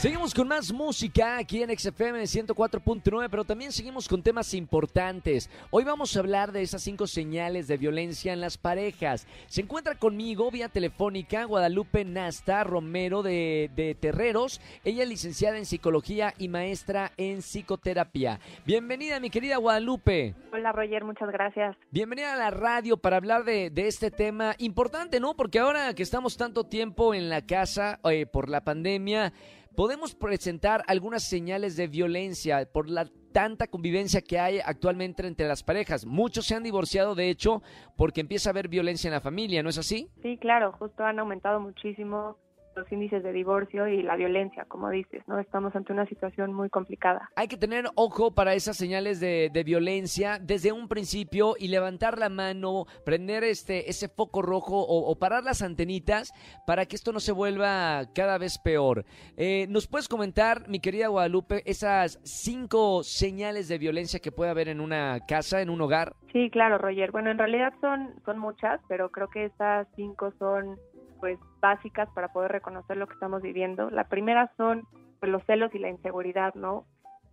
Seguimos con más música aquí en XFM 104.9, pero también seguimos con temas importantes. Hoy vamos a hablar de esas cinco señales de violencia en las parejas. Se encuentra conmigo vía telefónica Guadalupe Nasta Romero de, de Terreros. Ella es licenciada en psicología y maestra en psicoterapia. Bienvenida, mi querida Guadalupe. Hola Roger, muchas gracias. Bienvenida a la radio para hablar de, de este tema importante, ¿no? Porque ahora que estamos tanto tiempo en la casa eh, por la pandemia, podemos presentar algunas señales de violencia por la tanta convivencia que hay actualmente entre las parejas. Muchos se han divorciado, de hecho, porque empieza a haber violencia en la familia, ¿no es así? Sí, claro, justo han aumentado muchísimo los índices de divorcio y la violencia, como dices, ¿no? Estamos ante una situación muy complicada. Hay que tener ojo para esas señales de, de violencia desde un principio y levantar la mano, prender este, ese foco rojo o, o parar las antenitas para que esto no se vuelva cada vez peor. Eh, ¿Nos puedes comentar, mi querida Guadalupe, esas cinco señales de violencia que puede haber en una casa, en un hogar? Sí, claro, Roger. Bueno, en realidad son, son muchas, pero creo que estas cinco son pues básicas para poder reconocer lo que estamos viviendo. La primera son pues, los celos y la inseguridad, ¿no?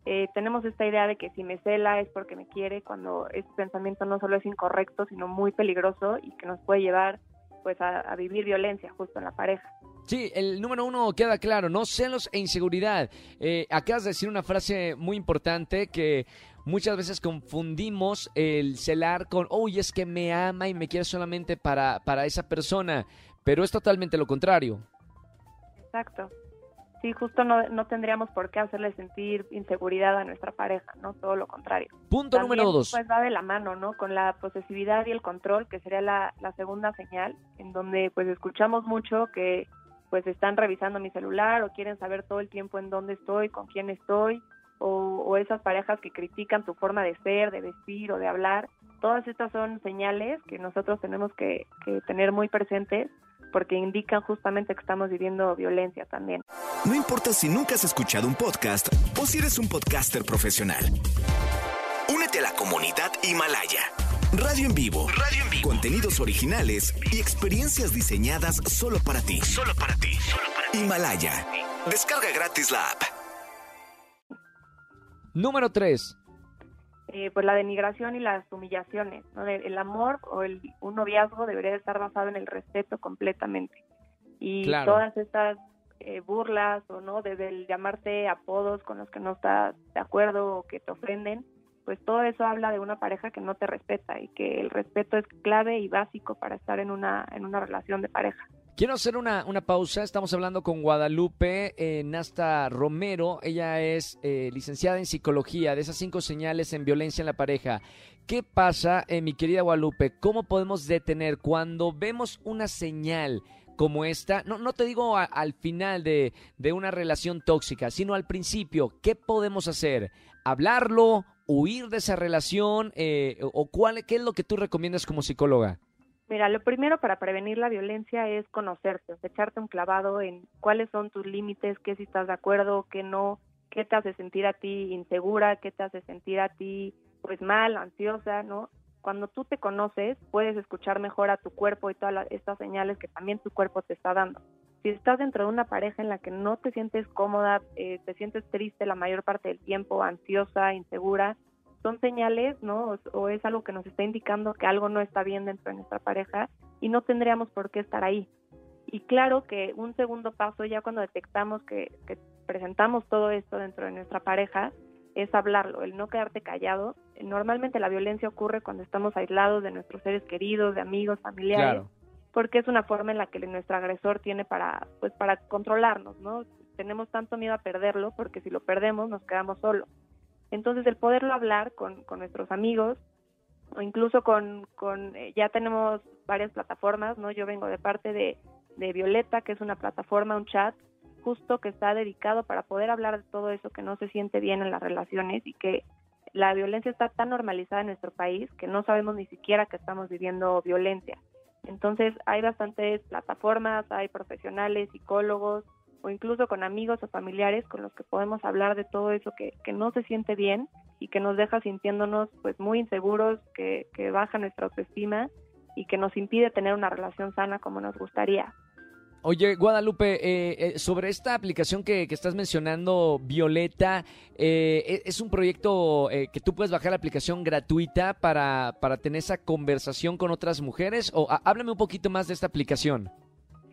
Eh, tenemos esta idea de que si me cela es porque me quiere, cuando este pensamiento no solo es incorrecto, sino muy peligroso y que nos puede llevar pues a, vivir violencia justo en la pareja. Sí, el número uno queda claro, ¿no? Celos e inseguridad. Eh, acabas de decir una frase muy importante que muchas veces confundimos el celar con, uy, es que me ama y me quiere solamente para, para esa persona, pero es totalmente lo contrario. Exacto. Sí, justo no, no tendríamos por qué hacerle sentir inseguridad a nuestra pareja, ¿no? Todo lo contrario. Punto También, número dos. Pues va de la mano, ¿no? Con la posesividad y el control, que sería la, la segunda señal, en donde pues escuchamos mucho que pues están revisando mi celular o quieren saber todo el tiempo en dónde estoy, con quién estoy, o, o esas parejas que critican tu forma de ser, de vestir o de hablar. Todas estas son señales que nosotros tenemos que, que tener muy presentes porque indican justamente que estamos viviendo violencia también. No importa si nunca has escuchado un podcast o si eres un podcaster profesional. Únete a la comunidad Himalaya. Radio en vivo. Radio en vivo. Contenidos originales y experiencias diseñadas solo para ti. Solo para ti. Himalaya. Descarga gratis la app. Número tres. Eh, pues la denigración y las humillaciones. ¿no? El amor o el, un noviazgo debería de estar basado en el respeto completamente. Y Claro. todas estas eh, burlas o no, desde el llamarte apodos con los que no estás de acuerdo o que te ofenden, pues todo eso habla de una pareja que no te respeta y que el respeto es clave y básico para estar en una, en una relación de pareja. Quiero hacer una, una pausa. Estamos hablando con Guadalupe eh, Nasta Romero. Ella es eh, licenciada en psicología de esas cinco señales en violencia en la pareja. ¿Qué pasa, eh, mi querida Guadalupe? ¿Cómo podemos detener cuando vemos una señal como esta? No, no te digo al final de, de una relación tóxica, sino al principio. ¿Qué podemos hacer? ¿Hablarlo? ¿Huir de esa relación? ¿O cuál, qué es lo que tú recomiendas como psicóloga? Mira, lo primero para prevenir la violencia es conocerte, echarte un clavado en cuáles son tus límites, qué si estás de acuerdo, qué no, qué te hace sentir a ti insegura, qué te hace sentir a ti pues mal, ansiosa, ¿no? Cuando tú te conoces, puedes escuchar mejor a tu cuerpo y todas la- estas señales que también tu cuerpo te está dando. Si estás dentro de una pareja en la que no te sientes cómoda, eh, te sientes triste la mayor parte del tiempo, ansiosa, insegura, son señales, ¿no? O, o es algo que nos está indicando que algo no está bien dentro de nuestra pareja y no tendríamos por qué estar ahí. Y claro que un segundo paso, ya cuando detectamos que, que presentamos todo esto dentro de nuestra pareja, es hablarlo, el no quedarte callado. Normalmente la violencia ocurre cuando estamos aislados de nuestros seres queridos, de amigos, familiares, Claro. porque es una forma en la que nuestro agresor tiene para, pues, para controlarnos, ¿no? Tenemos tanto miedo a perderlo porque si lo perdemos nos quedamos solos. Entonces, el poderlo hablar con, con nuestros amigos o incluso con, con eh, ya tenemos varias plataformas, ¿no? Yo vengo de parte de, de Violeta, que es una plataforma, un chat, justo que está dedicado para poder hablar de todo eso que no se siente bien en las relaciones y que la violencia está tan normalizada en nuestro país que no sabemos ni siquiera que estamos viviendo violencia. Entonces hay bastantes plataformas, hay profesionales, psicólogos o incluso con amigos o familiares con los que podemos hablar de todo eso que, que no se siente bien y que nos deja sintiéndonos pues muy inseguros, que, que baja nuestra autoestima y que nos impide tener una relación sana como nos gustaría. Oye, Guadalupe, eh, eh, sobre esta aplicación que, que estás mencionando, Violeta, eh, e, es un proyecto eh, que tú puedes bajar la aplicación gratuita para, para tener esa conversación con otras mujeres. O háblame un poquito más de esta aplicación.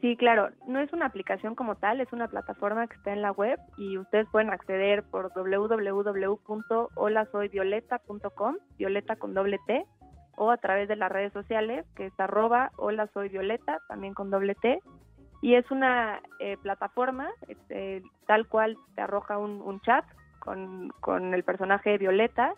Sí, claro, no es una aplicación como tal, es una plataforma que está en la web y ustedes pueden acceder por www.holasoyvioleta.com, violeta con doble T, o a través de las redes sociales, que es arroba hola también con doble T. Y es una eh, plataforma, este, tal cual te arroja un, un chat con, con el personaje Violeta,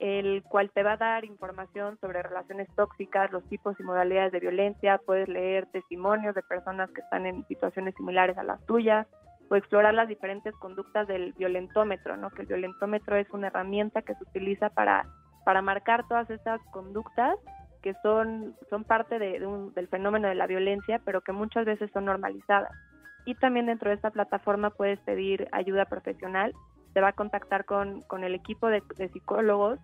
el cual te va a dar información sobre relaciones tóxicas, los tipos y modalidades de violencia, puedes leer testimonios de personas que están en situaciones similares a las tuyas, o explorar las diferentes conductas del violentómetro, ¿no? que el violentómetro es una herramienta que se utiliza para, para marcar todas estas conductas que son, son parte de, del fenómeno de la violencia, pero que muchas veces son normalizadas. Y también dentro de esta plataforma puedes pedir ayuda profesional, te va a contactar con, con el equipo de, psicólogos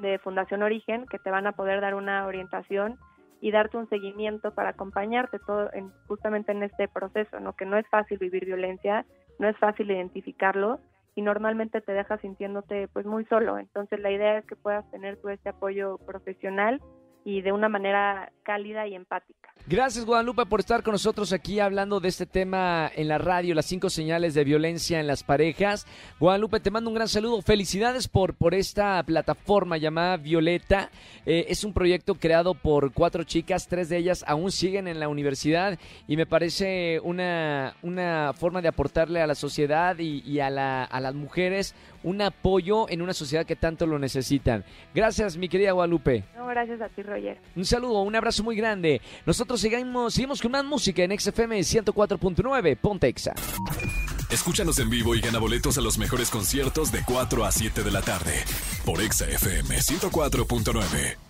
de Fundación Origen que te van a poder dar una orientación y darte un seguimiento para acompañarte todo en, justamente en este proceso, ¿no? Que no es fácil vivir violencia, no es fácil identificarlo y normalmente te dejas sintiéndote pues muy solo. Entonces la idea es que puedas tener tú este apoyo profesional y de una manera cálida y empática. Gracias, Guadalupe, por estar con nosotros aquí hablando de este tema en la radio, las cinco señales de violencia en las parejas. Guadalupe, te mando un gran saludo. Felicidades por, por esta plataforma llamada Violeta. Eh, es un proyecto creado por cuatro chicas, tres de ellas aún siguen en la universidad y me parece una, una forma de aportarle a la sociedad y, y a, la- a las mujeres un apoyo en una sociedad que tanto lo necesitan. Gracias, mi querida Guadalupe. No, gracias a ti, Roger. Un saludo, un abrazo muy grande. Nosotros seguimos, seguimos con más música en XFM 104.9. Ponte Exa. Escúchanos en vivo y gana boletos a los mejores conciertos de 4 a 7 de la tarde por Exa FM 104.9.